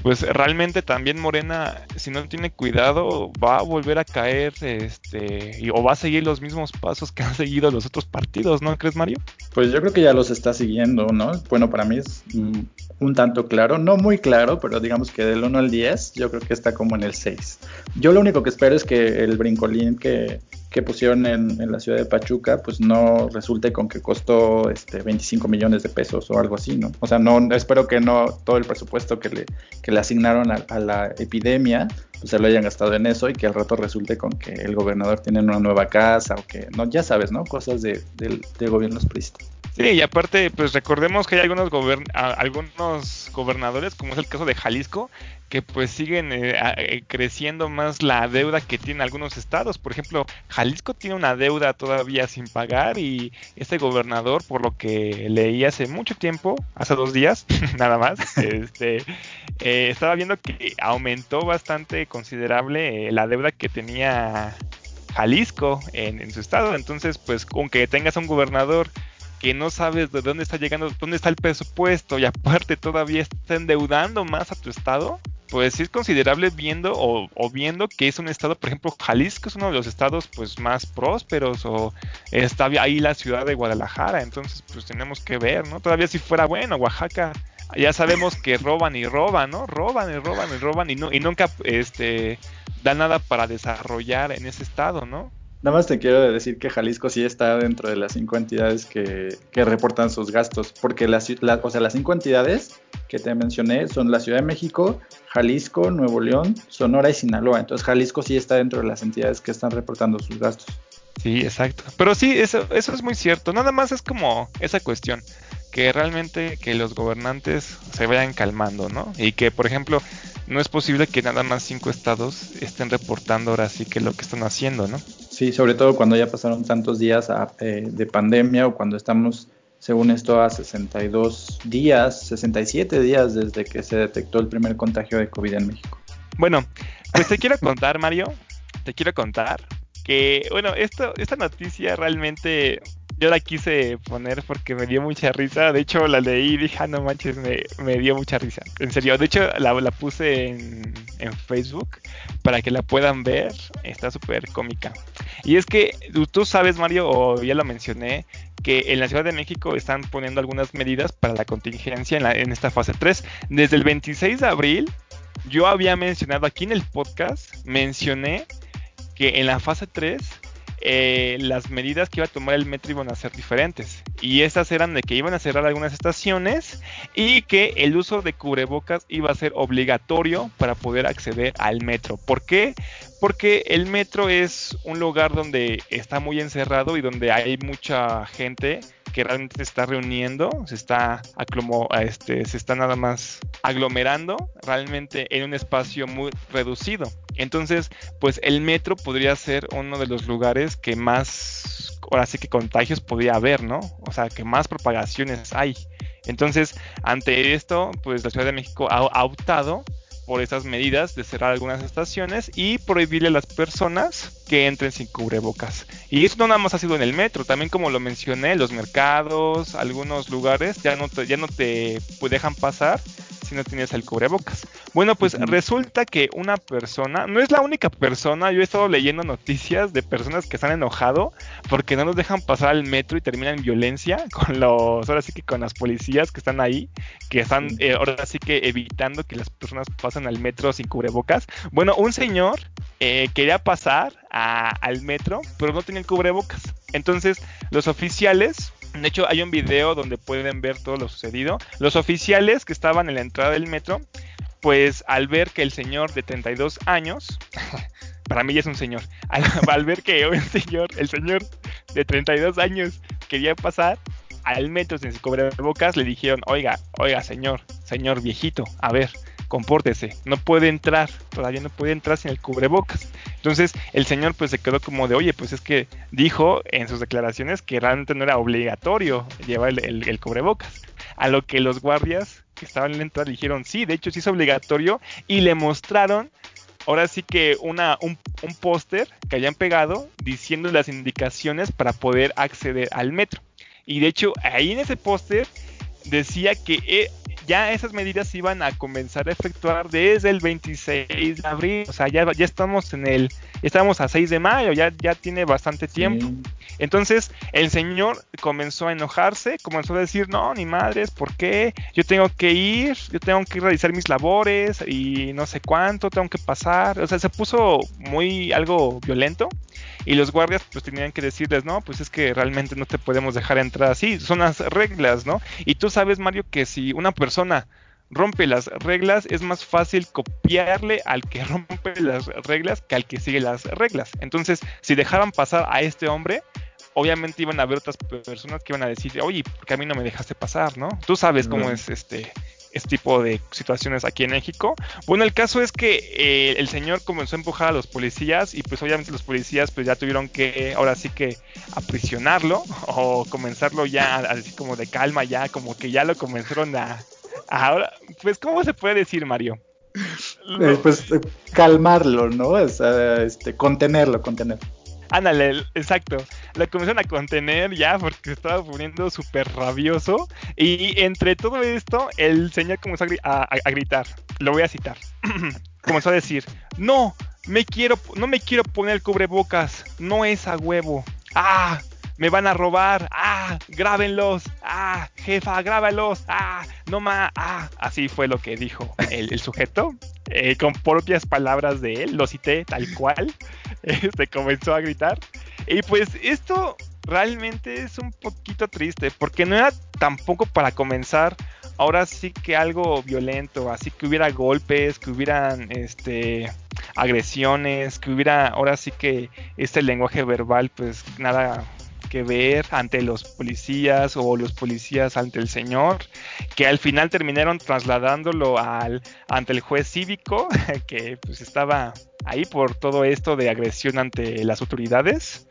Speaker 2: pues realmente también Morena, si no tiene cuidado, va a volver a caer, este, o va a seguir los mismos pasos que han seguido los otros partidos, ¿no crees, Mario?
Speaker 1: Pues yo creo que ya los está siguiendo, ¿no? Bueno, para mí es mm, un tanto claro, no muy claro, pero digamos que del 1 al 10, yo creo que está como en el 6. Yo lo único que espero es que el brincolín que, que pusieron en, la ciudad de Pachuca, pues no resulte con que costó este 25 millones de pesos o algo así, ¿no? O sea, no espero que no todo el presupuesto que le, que le asignaron a, la epidemia pues se lo hayan gastado en eso y que al rato resulte con que el gobernador tiene una nueva casa o que no, ya sabes, ¿no? Cosas de, de gobiernos pristas.
Speaker 2: Sí, y aparte, pues recordemos que hay algunos, gobernadores, como es el caso de Jalisco, que pues siguen eh, eh, creciendo más la deuda que tienen algunos estados. Por ejemplo, Jalisco tiene una deuda todavía sin pagar y este gobernador, por lo que leí hace mucho tiempo, hace dos días, nada más, este, eh, estaba viendo que aumentó bastante considerable la deuda que tenía Jalisco en, en su estado. Entonces, pues aunque tengas un gobernador que no sabes de dónde está llegando, dónde está el presupuesto y aparte todavía está endeudando más a tu estado, pues sí es considerable viendo o, viendo que es un estado, por ejemplo, Jalisco es uno de los estados pues más prósperos o está ahí la ciudad de Guadalajara, entonces pues tenemos que ver, ¿no? Todavía si fuera bueno, Oaxaca ya sabemos que roban y roban, ¿no? Roban y roban y roban y, no, y nunca este da nada para desarrollar en ese estado, ¿no?
Speaker 1: Nada más te quiero decir que Jalisco sí está dentro de las cinco entidades que, reportan sus gastos, porque las, o sea, las cinco entidades que te mencioné son la Ciudad de México, Jalisco, Nuevo León, Sonora y Sinaloa. Entonces Jalisco sí está dentro de las entidades que están reportando sus gastos.
Speaker 2: Sí, exacto. Pero sí, eso, eso es muy cierto. Nada más es como esa cuestión que realmente que los gobernantes se vayan calmando, ¿no? Y que, por ejemplo, no es posible que nada más cinco estados estén reportando ahora sí que lo que están haciendo, ¿no?
Speaker 1: Sí, sobre todo cuando ya pasaron tantos días eh, de pandemia o cuando estamos, según esto, a 62 días, 67 días desde que se detectó el primer contagio de COVID en México.
Speaker 2: Bueno, pues te quiero contar, Mario, te quiero contar que, bueno, esto, esta noticia realmente yo la quise poner porque me dio mucha risa. De hecho, la leí y dije, ah, no manches, me, dio mucha risa. En serio, de hecho, la, la puse en, en, Facebook para que la puedan ver. Está súper cómica. Y es que tú sabes, Mario, o ya lo mencioné, que en la Ciudad de México están poniendo algunas medidas para la contingencia en, la, en esta fase 3. Desde el 26 de abril, yo había mencionado aquí en el podcast, mencioné que en la fase 3 eh, las medidas que iba a tomar el metro iban a ser diferentes. Y esas eran de que iban a cerrar algunas estaciones y que el uso de cubrebocas iba a ser obligatorio para poder acceder al metro. ¿Por qué? Porque el metro es un lugar donde está muy encerrado y donde hay mucha gente que realmente se está reuniendo, se está este, se está nada más aglomerando realmente en un espacio muy reducido. Entonces, pues el metro podría ser uno de los lugares que más, ahora sí que contagios podría haber, ¿no? O sea, que más propagaciones hay. Entonces, ante esto, pues la Ciudad de México ha, ha optado por esas medidas de cerrar algunas estaciones y prohibirle a las personas que entren sin cubrebocas. Y eso no nada más ha sido en el metro, también como lo mencioné, los mercados, algunos lugares ya no te, ya no te dejan pasar si no tienes el cubrebocas. Bueno, pues resulta que una persona, no es la única persona, yo he estado leyendo noticias de personas que han enojado porque no nos dejan pasar al metro y terminan en violencia con los, ahora sí que con las policías que están ahí, que están eh, ahora sí que evitando que las personas pasen al metro sin cubrebocas. Bueno, un señor eh, quería pasar al metro, pero no tenía el cubrebocas. Entonces, los oficiales de hecho, hay un video donde pueden ver todo lo sucedido. Los oficiales que estaban en la entrada del metro, pues al ver que el señor de 32 años, para mí ya es un señor, al, ver que el señor, el señor de 32 años quería pasar al metro sin bocas, le dijeron, oiga, oiga, señor, señor viejito, a ver, compórtese, no puede entrar, todavía no puede entrar sin el cubrebocas. Entonces el señor pues se quedó como de, oye, pues es que dijo en sus declaraciones que realmente no era obligatorio llevar el, cubrebocas. A lo que los guardias que estaban en la entrada dijeron, sí, de hecho sí es obligatorio y le mostraron ahora sí que una, un, un póster que habían pegado diciendo las indicaciones para poder acceder al metro. Y de hecho ahí en ese póster decía que eh, ya esas medidas iban a comenzar a efectuar desde el 26 de abril, o sea, ya, ya estamos en el, estamos a 6 de mayo, ya, ya tiene bastante tiempo. Entonces el señor comenzó a enojarse, comenzó a decir, no, ni madres, ¿por qué? Yo tengo que ir, yo tengo que realizar mis labores y no sé cuánto tengo que pasar. O sea, se puso muy algo violento. Y los guardias pues tenían que decirles, no, pues es que realmente no te podemos dejar entrar así, son las reglas, ¿no? Y tú sabes, Mario, que si una persona rompe las reglas, es más fácil copiarle al que rompe las reglas que al que sigue las reglas. Entonces, si dejaban pasar a este hombre, obviamente iban a haber otras personas que iban a decir, oye, ¿por qué a mí no me dejaste pasar, no? Tú sabes cómo es este este tipo de situaciones aquí en México. Bueno, el caso es que eh, el señor comenzó a empujar a los policías y pues obviamente los policías pues ya tuvieron que ahora sí que aprisionarlo o comenzarlo ya así como de calma ya, como que ya lo comenzaron a, Ahora, pues, ¿cómo se puede decir, Mario?
Speaker 1: Eh, pues calmarlo, ¿no? O sea, este, contenerlo, contener.
Speaker 2: Ándale, exacto. Lo comenzaron a contener ya porque estaba poniendo súper rabioso. Y entre todo esto, el señor comenzó a, gritar. Lo voy a citar. comenzó a decir: No, me quiero, no me quiero poner cubrebocas. No es a huevo. Ah, me van a robar, ah, grábenlos, ah, jefa, grábalos, ah, no más, ah. Así fue lo que dijo el, sujeto, eh, con propias palabras de él, lo cité tal cual, este comenzó a gritar. Y pues esto realmente es un poquito triste, porque no era tampoco para comenzar ahora sí que algo violento, así que hubiera golpes, que hubieran este agresiones, que hubiera ahora sí que este lenguaje verbal pues nada que ver ante los policías o los policías ante el señor, que al final terminaron trasladándolo al, ante el juez cívico, que pues estaba ahí por todo esto de agresión ante las autoridades.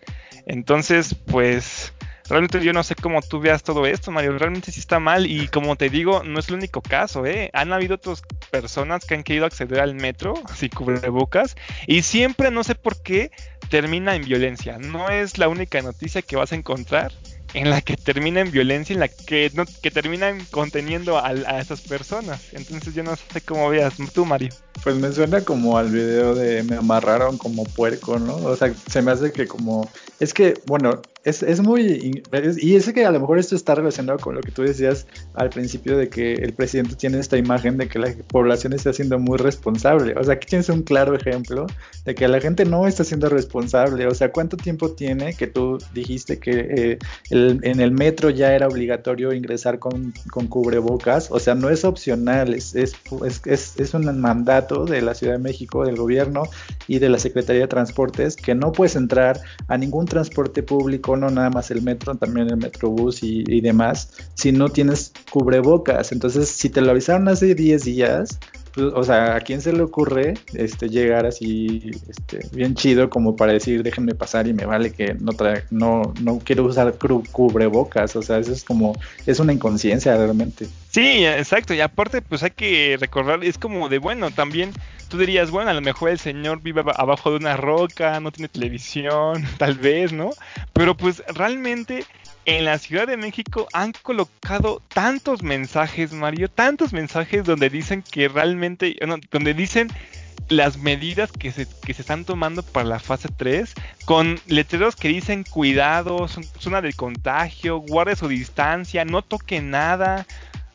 Speaker 2: Entonces, pues realmente yo no sé cómo tú veas todo esto, Mario. Realmente sí está mal y como te digo, no es el único caso, ¿eh? Han habido otras personas que han querido acceder al metro sin cubrebocas y siempre, no sé por qué, termina en violencia. No es la única noticia que vas a encontrar en la que termina en violencia, en la que, no, terminan conteniendo a, a esas personas. Entonces yo no sé cómo veas tú, Mario.
Speaker 1: Pues me suena como al video de me amarraron como puerco, ¿no? O sea, se me hace que como... Es que, bueno, es, es muy... y es que a lo mejor esto está relacionado con lo que tú decías al principio de que el presidente tiene esta imagen de que la población está siendo muy responsable. O sea, aquí tienes un claro ejemplo de que la gente no está siendo responsable. O sea, ¿cuánto tiempo tiene que tú dijiste que eh, en el metro ya era obligatorio ingresar con, con cubrebocas? O sea, no es opcional, es, es, es, es un mandato de la Ciudad de México, del gobierno y de la Secretaría de Transportes que no puedes entrar a ningún transporte público no nada más el metro, también el metrobús y, y demás, si no tienes cubrebocas. Entonces, si te lo avisaron hace 10 días, pues, o sea, ¿a quién se le ocurre este, llegar así este, bien chido como para decir déjenme pasar y me vale que no, no, no quiero usar cubrebocas? O sea, eso es como, es una inconsciencia realmente.
Speaker 2: Sí, exacto, y aparte pues hay que recordar, es como de bueno, también tú dirías, bueno, a lo mejor el señor vive abajo de una roca, no tiene televisión, tal vez, ¿no? Pero pues realmente en la Ciudad de México han colocado tantos mensajes, Mario, tantos mensajes donde dicen que realmente, donde dicen las medidas que se, que se están tomando para la fase 3, con letreros que dicen cuidado, zona de contagio, guarde su distancia, no toque nada.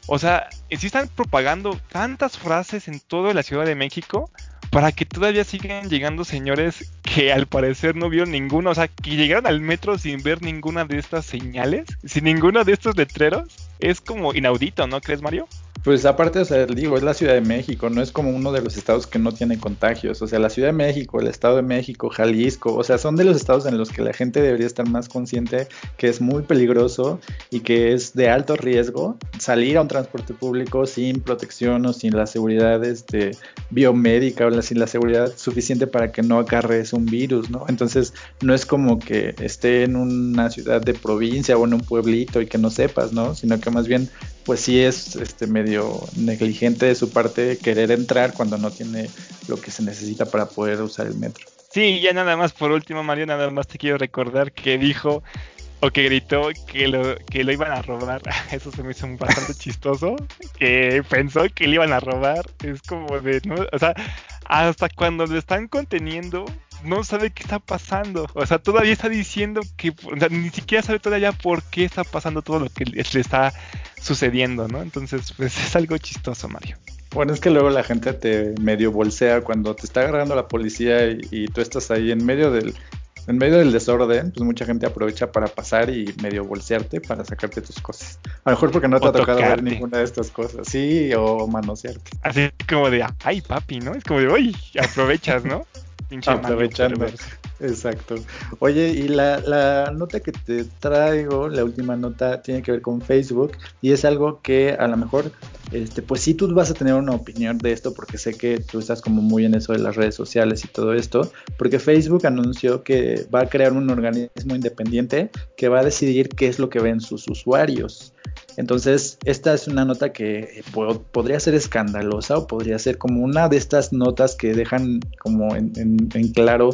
Speaker 2: O sea, sí están propagando tantas frases en toda la Ciudad de México para que todavía sigan llegando señores que al parecer no vieron ninguna, o sea, que llegaron al metro sin ver ninguna de estas señales, sin ninguno de estos letreros. Es como inaudito, ¿no crees, Mario?
Speaker 1: Pues aparte, o sea, digo, es la Ciudad de México, no es como uno de los estados que no tiene contagios. O sea, la Ciudad de México, el Estado de México, Jalisco, o sea, son de los estados en los que la gente debería estar más consciente que es muy peligroso y que es de alto riesgo salir a un transporte público sin protección o sin la seguridad este, biomédica o sin la seguridad suficiente para que no acarrees un virus, ¿no? Entonces, no es como que esté en una ciudad de provincia o en un pueblito y que no sepas, ¿no? Sino que más bien pues sí es este medio negligente de su parte querer entrar cuando no tiene lo que se necesita para poder usar el metro.
Speaker 2: Sí, ya nada más por último, Mario, nada más te quiero recordar que dijo o que gritó que lo, que lo iban a robar. Eso se me hizo bastante chistoso. Que pensó que le iban a robar. Es como de, ¿no? O sea, hasta cuando lo están conteniendo, no sabe qué está pasando. O sea, todavía está diciendo que, o sea, ni siquiera sabe todavía por qué está pasando todo lo que le está sucediendo, ¿no? Entonces, pues es algo chistoso, Mario.
Speaker 1: Bueno, es que luego la gente te medio bolsea cuando te está agarrando la policía y, tú estás ahí en medio del, en medio del desorden, pues mucha gente aprovecha para pasar y medio bolsearte para sacarte tus cosas. A lo mejor porque no te ha tocado ver ninguna de estas cosas, sí, o manosearte.
Speaker 2: Así como de, ay papi, ¿no? Es como de, uy, aprovechas, ¿no?
Speaker 1: Aprovechando. Exacto. Oye, y la, nota que te traigo, la última nota, tiene que ver con Facebook y es algo que a lo mejor, este, pues sí tú vas a tener una opinión de esto porque sé que tú estás como muy en eso de las redes sociales y todo esto, porque Facebook anunció que va a crear un organismo independiente que va a decidir qué es lo que ven sus usuarios. Entonces, esta es una nota que podría ser escandalosa o podría ser como una de estas notas que dejan como en, claro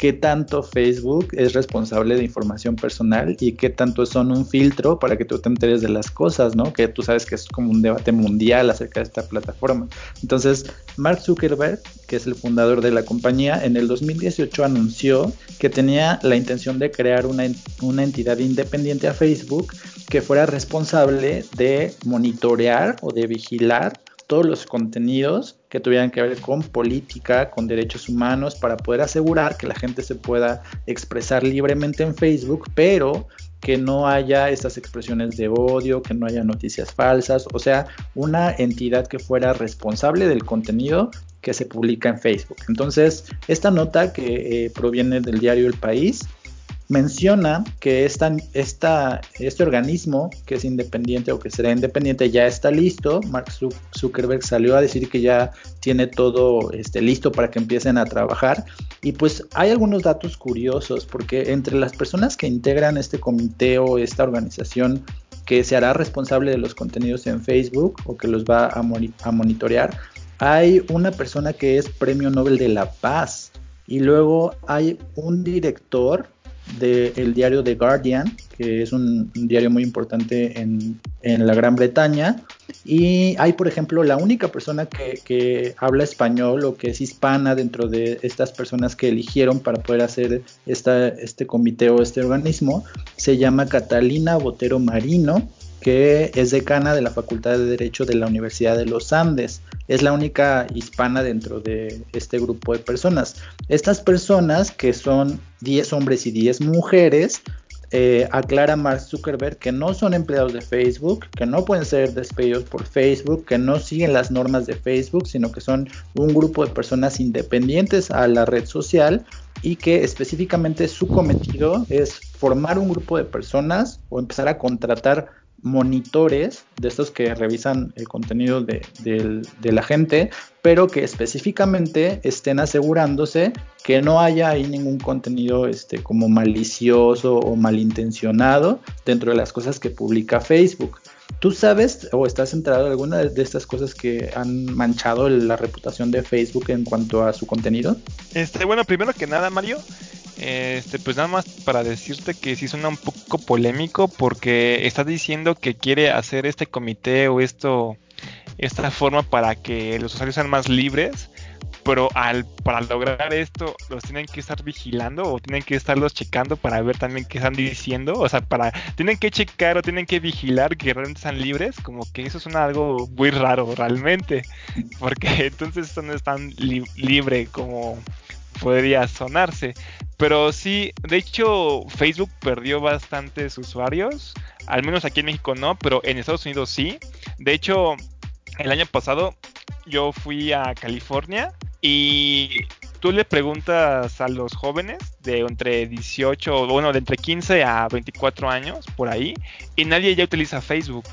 Speaker 1: qué tanto Facebook es responsable de información personal y qué tanto son un filtro para que tú te enteres de las cosas, ¿no? Que tú sabes que es como un debate mundial acerca de esta plataforma. Entonces, Mark Zuckerberg, que es el fundador de la compañía, en el 2018 anunció que tenía la intención de crear una, una entidad independiente a Facebook que fuera responsable de monitorear o de vigilar todos los contenidos que tuvieran que ver con política, con derechos humanos, para poder asegurar que la gente se pueda expresar libremente en Facebook, pero que no haya estas expresiones de odio, que no haya noticias falsas, o sea, una entidad que fuera responsable del contenido que se publica en Facebook. Entonces, esta nota que eh, proviene del diario El País menciona que esta, este organismo que es independiente o que será independiente ya está listo. Mark Zuckerberg salió a decir que ya tiene todo este, listo para que empiecen a trabajar. Y pues hay algunos datos curiosos porque entre las personas que integran este comité o esta organización que se hará responsable de los contenidos en Facebook o que los va a, a monitorear, hay una persona que es Premio Nobel de la Paz. Y luego hay un director del diario The Guardian, que es un, diario muy importante en, la Gran Bretaña. Y hay, por ejemplo, la única persona que, habla español o que es hispana dentro de estas personas que eligieron para poder hacer esta, este comité o este organismo, se llama Catalina Botero Marino que es decana de la Facultad de Derecho de la Universidad de los Andes. Es la única hispana dentro de este grupo de personas. Estas personas, que son 10 hombres y 10 mujeres, eh, aclara Mark Zuckerberg que no son empleados de Facebook, que no pueden ser despedidos por Facebook, que no siguen las normas de Facebook, sino que son un grupo de personas independientes a la red social y que específicamente su cometido es formar un grupo de personas o empezar a contratar monitores de estos que revisan el contenido de, la gente, pero que específicamente estén asegurándose que no haya ahí ningún contenido este, como malicioso o malintencionado dentro de las cosas que publica Facebook. ¿Tú sabes o estás enterado de alguna de estas cosas que han manchado la reputación de Facebook en cuanto a su contenido?
Speaker 2: Este, bueno, primero que nada, Mario, este, pues nada más para decirte que sí suena un poco polémico porque está diciendo que quiere hacer este comité o esto, esta forma para que los usuarios sean más libres, pero al, para lograr esto los tienen que estar vigilando o tienen que estarlos checando para ver también qué están diciendo, o sea, para tienen que checar o tienen que vigilar que realmente sean libres, como que eso es algo muy raro realmente, porque entonces esto no es tan libre como podría sonarse. Pero sí, de hecho, Facebook perdió bastantes usuarios. Al menos aquí en México no, pero en Estados Unidos sí. De hecho, el año pasado yo fui a California y tú le preguntas a los jóvenes de entre 18, bueno, de entre 15 a 24 años, por ahí, y nadie ya utiliza Facebook.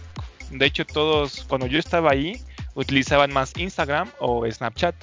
Speaker 2: De hecho, todos, cuando yo estaba ahí, utilizaban más Instagram o Snapchat.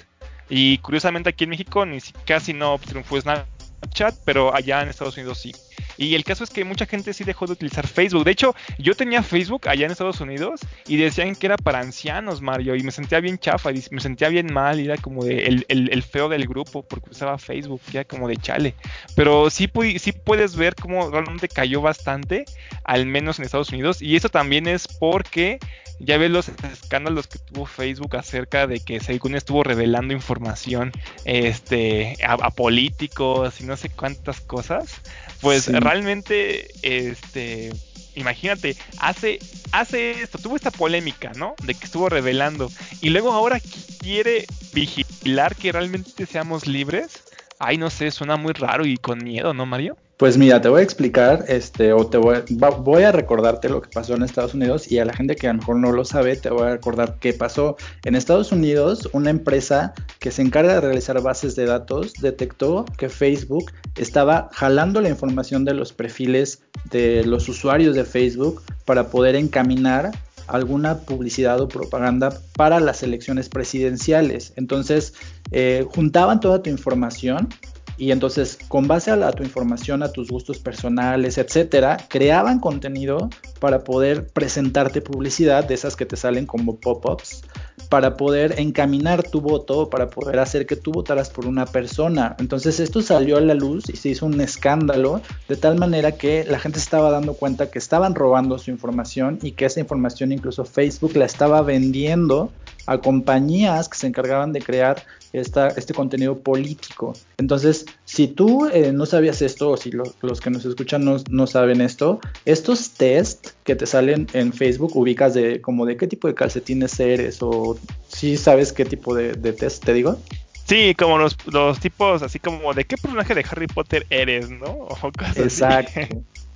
Speaker 2: Y curiosamente aquí en México ni casi no triunfó Snapchat, pero allá en Estados Unidos sí. Y el caso es que mucha gente sí dejó de utilizar Facebook. De hecho, yo tenía Facebook allá en Estados Unidos y decían que era para ancianos, Mario. Y me sentía bien chafa, y me sentía bien mal. Era como de el, feo del grupo porque usaba Facebook, que era como de chale. Pero sí, sí puedes ver cómo realmente cayó bastante, al menos en Estados Unidos. Y eso también es porque ya ves los escándalos que tuvo Facebook acerca de que según estuvo revelando información este, a, políticos y no sé cuántas cosas. Pues realmente, este, imagínate, hace, hace esto, tuvo esta polémica, ¿no? De que estuvo revelando. Y luego ahora quiere vigilar que realmente seamos libres. Ay, no sé, suena muy raro y con miedo, ¿no, Mario?
Speaker 1: Pues mira, te voy a explicar, este, o te voy, voy, a recordarte lo que pasó en Estados Unidos y a la gente que a lo mejor no lo sabe, te voy a recordar qué pasó. En Estados Unidos, una empresa que se encarga de realizar bases de datos detectó que Facebook estaba jalando la información de los perfiles de los usuarios de Facebook para poder encaminar alguna publicidad o propaganda para las elecciones presidenciales. Entonces, eh, juntaban toda tu información y entonces, con base a, tu información, a tus gustos personales, etcétera, creaban contenido para poder presentarte publicidad de esas que te salen como pop-ups, para poder encaminar tu voto, para poder hacer que tú votaras por una persona. Entonces, esto salió a la luz y se hizo un escándalo de tal manera que la gente estaba dando cuenta que estaban robando su información y que esa información incluso Facebook la estaba vendiendo a compañías que se encargaban de crear esta, este contenido político. Entonces, si tú eh, no sabías esto, o si los que nos escuchan no, saben esto, estos test que te salen en Facebook ubicas de como de qué tipo de calcetines eres, o si sabes qué tipo de, de test te digo.
Speaker 2: Sí, como los, los tipos, así como de qué personaje de Harry Potter eres, ¿no?
Speaker 1: O Exacto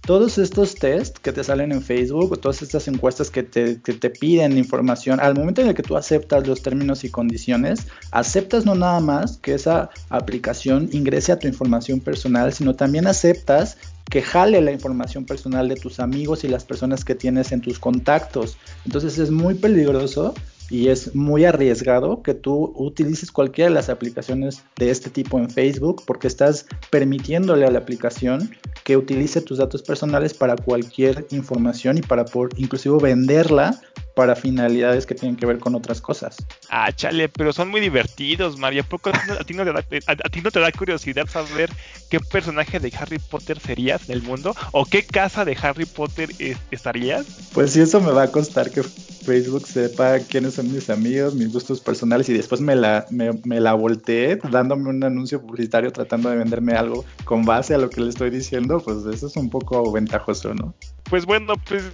Speaker 1: todos estos tests que te salen en Facebook, todas estas encuestas que te, piden información, al momento en el que tú aceptas los términos y condiciones, aceptas no nada más que esa aplicación ingrese a tu información personal, sino también aceptas que jale la información personal de tus amigos y las personas que tienes en tus contactos. Entonces es muy peligroso y es muy arriesgado que tú utilices cualquiera de las aplicaciones de este tipo en Facebook porque estás permitiéndole a la aplicación que utilice tus datos personales para cualquier información y para por inclusive venderla para finalidades que tienen que ver con otras cosas.
Speaker 2: Ah, chale, pero son muy divertidos, Mario. ¿Poco a ti no te da, a, ti no te da curiosidad saber qué personaje de Harry Potter serías en el mundo? ¿O qué casa de Harry Potter estarías?
Speaker 1: Pues sí, eso me va a costar que Facebook sepa quiénes son mis amigos, mis gustos personales y después me la, me, me la volteé dándome un anuncio publicitario tratando de venderme algo con base a lo que le estoy diciendo, pues eso es un poco ventajoso, ¿no?
Speaker 2: Pues bueno, pues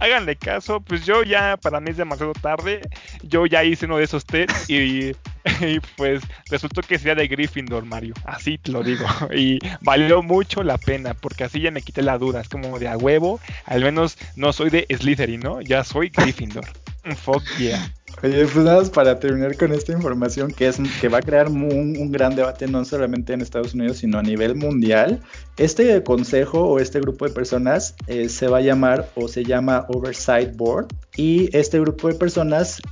Speaker 2: háganle caso, pues yo ya, para mí es demasiado tarde, yo ya hice uno de esos test y, pues resultó que sería de Gryffindor, Mario, así te lo digo, y valió mucho la pena, porque así ya me quité la duda, es como de a huevo, al menos no soy de Slytherin, ¿no? Ya soy Gryffindor. Fuck yeah.
Speaker 1: Oye, pues para terminar con esta información que es que va a crear un, gran debate no solamente en Estados Unidos sino a nivel mundial. Este consejo o este grupo de personas eh, se va a llamar o se llama Oversight Board y este grupo de personas,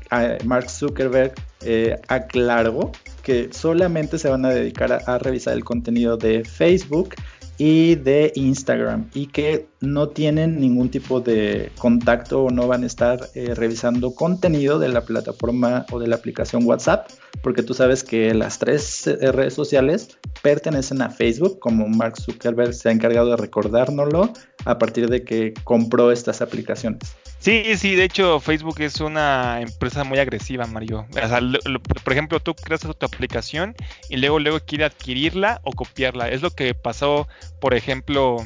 Speaker 1: Mark Zuckerberg eh, aclaró que solamente se van a dedicar a revisar el contenido de Facebook y de Instagram y que no tienen ningún tipo de contacto o no van a estar eh, revisando contenido de la plataforma o de la aplicación WhatsApp porque tú sabes que las tres eh, redes sociales pertenecen a Facebook como Mark Zuckerberg se ha encargado de recordárnoslo a partir de que compró estas aplicaciones.
Speaker 2: Sí, sí, de hecho Facebook es una empresa muy agresiva, Mario. O sea, por ejemplo, tú creas tu aplicación y luego luego quiere adquirirla o copiarla. Es lo que pasó, por ejemplo,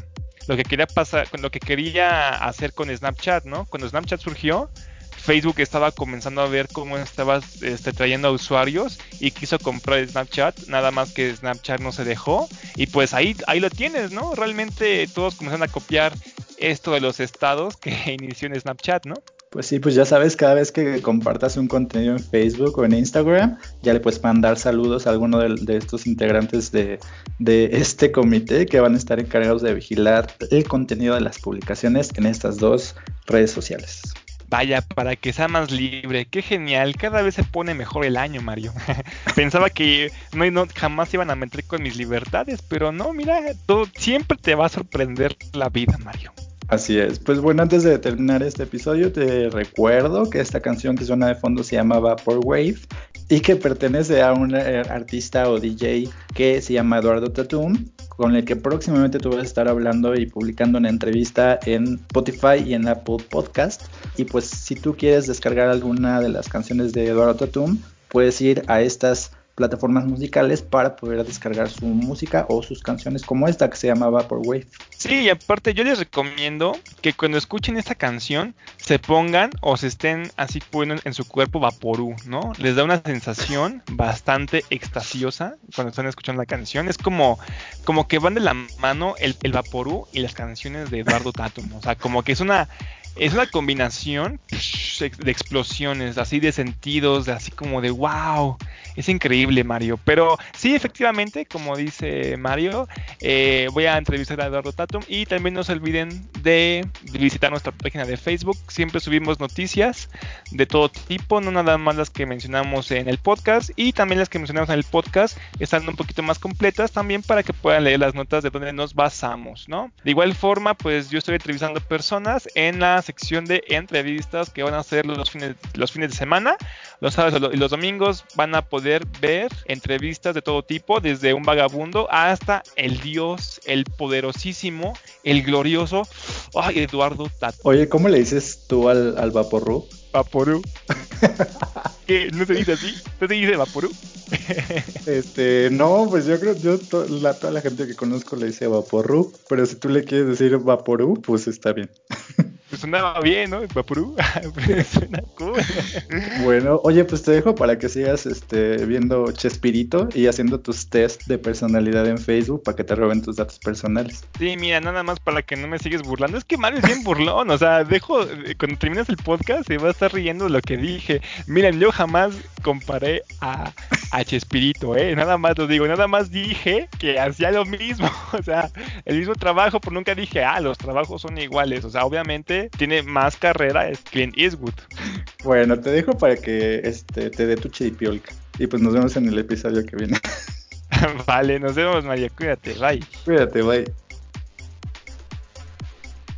Speaker 2: lo que quería pasar, lo que quería hacer con Snapchat, ¿no? Cuando Snapchat surgió, Facebook estaba comenzando a ver cómo estaba este, trayendo usuarios y quiso comprar Snapchat, nada más que Snapchat no se dejó y pues ahí, ahí lo tienes, ¿no? Realmente todos comenzaron a copiar esto de los estados que inició en Snapchat, ¿no?
Speaker 1: Pues sí, pues ya sabes, cada vez que compartas un contenido en Facebook o en Instagram, ya le puedes mandar saludos a alguno de, estos integrantes de, de, este comité que van a estar encargados de vigilar el contenido de las publicaciones en estas dos redes sociales.
Speaker 2: Vaya, para que sea más libre, qué genial, cada vez se pone mejor el año, Mario. Pensaba que no, no, jamás iban a meter con mis libertades, pero no, mira, todo, siempre te va a sorprender la vida, Mario.
Speaker 1: Así es. Pues bueno, antes de terminar este episodio, te recuerdo que esta canción que suena de fondo se llama Wave y que pertenece a un eh, artista o DJ que se llama Eduardo Tatum, con el que próximamente tú vas a estar hablando y publicando una entrevista en Spotify y en Apple Podcast. Y pues si tú quieres descargar alguna de las canciones de Eduardo Tatum, puedes ir a estas plataformas musicales para poder descargar su música o sus canciones como esta que se llama Vaporwave.
Speaker 2: Sí, y aparte yo les recomiendo que cuando escuchen esta canción se pongan o se estén así poniendo en su cuerpo vaporú, ¿no? Les da una sensación bastante extasiosa cuando están escuchando la canción. Es como, como que van de la mano el, el vaporú y las canciones de Eduardo Tatum. O sea, como que es una es una combinación de explosiones, así de sentidos, así como de wow, es increíble Mario. Pero sí, efectivamente, como dice Mario, eh, voy a entrevistar a Eduardo Tatum y también no se olviden de visitar nuestra página de Facebook. Siempre subimos noticias de todo tipo, no nada más las que mencionamos en el podcast y también las que mencionamos en el podcast están un poquito más completas también para que puedan leer las notas de donde nos basamos, ¿no? De igual forma, pues yo estoy entrevistando personas en la sección de entrevistas que van a ser los fines, los fines de semana. Los sábados y los domingos van a poder ver entrevistas de todo tipo, desde un vagabundo hasta el dios, el poderosísimo, el glorioso, ay, Eduardo Tato.
Speaker 1: Oye, ¿cómo le dices tú al, al Vaporru?
Speaker 2: Vaporú. ¿Qué? ¿No se dice así? ¿No se dice Vaporú?
Speaker 1: este, no, pues yo creo, yo la, toda la gente que conozco le dice Vaporru, pero si tú le quieres decir Vaporú, pues está bien.
Speaker 2: Pues sonaba bien, ¿no? Vaporú. Suena cool.
Speaker 1: Bueno, oye, pues te dejo para que sigas este, viendo Chespirito y haciendo tus test de personalidad en Facebook para que te roben tus datos personales.
Speaker 2: Sí, mira, nada más para que no me sigues burlando. Es que Mario es bien burlón, o sea, dejo, cuando terminas el podcast se va a estar riendo de lo que dije. Miren, yo jamás comparé a, a Chespirito, ¿eh? Nada más lo digo, nada más dije que hacía lo mismo, o sea, el mismo trabajo, pero nunca dije, ah, los trabajos son iguales, o sea, obviamente tiene más carrera es Clint Eastwood.
Speaker 1: Bueno, te dejo para que este, te dé tu chiripiolca. Y pues nos vemos en el episodio que viene.
Speaker 2: vale, nos vemos, María. Cuídate, bye.
Speaker 1: Cuídate, bye.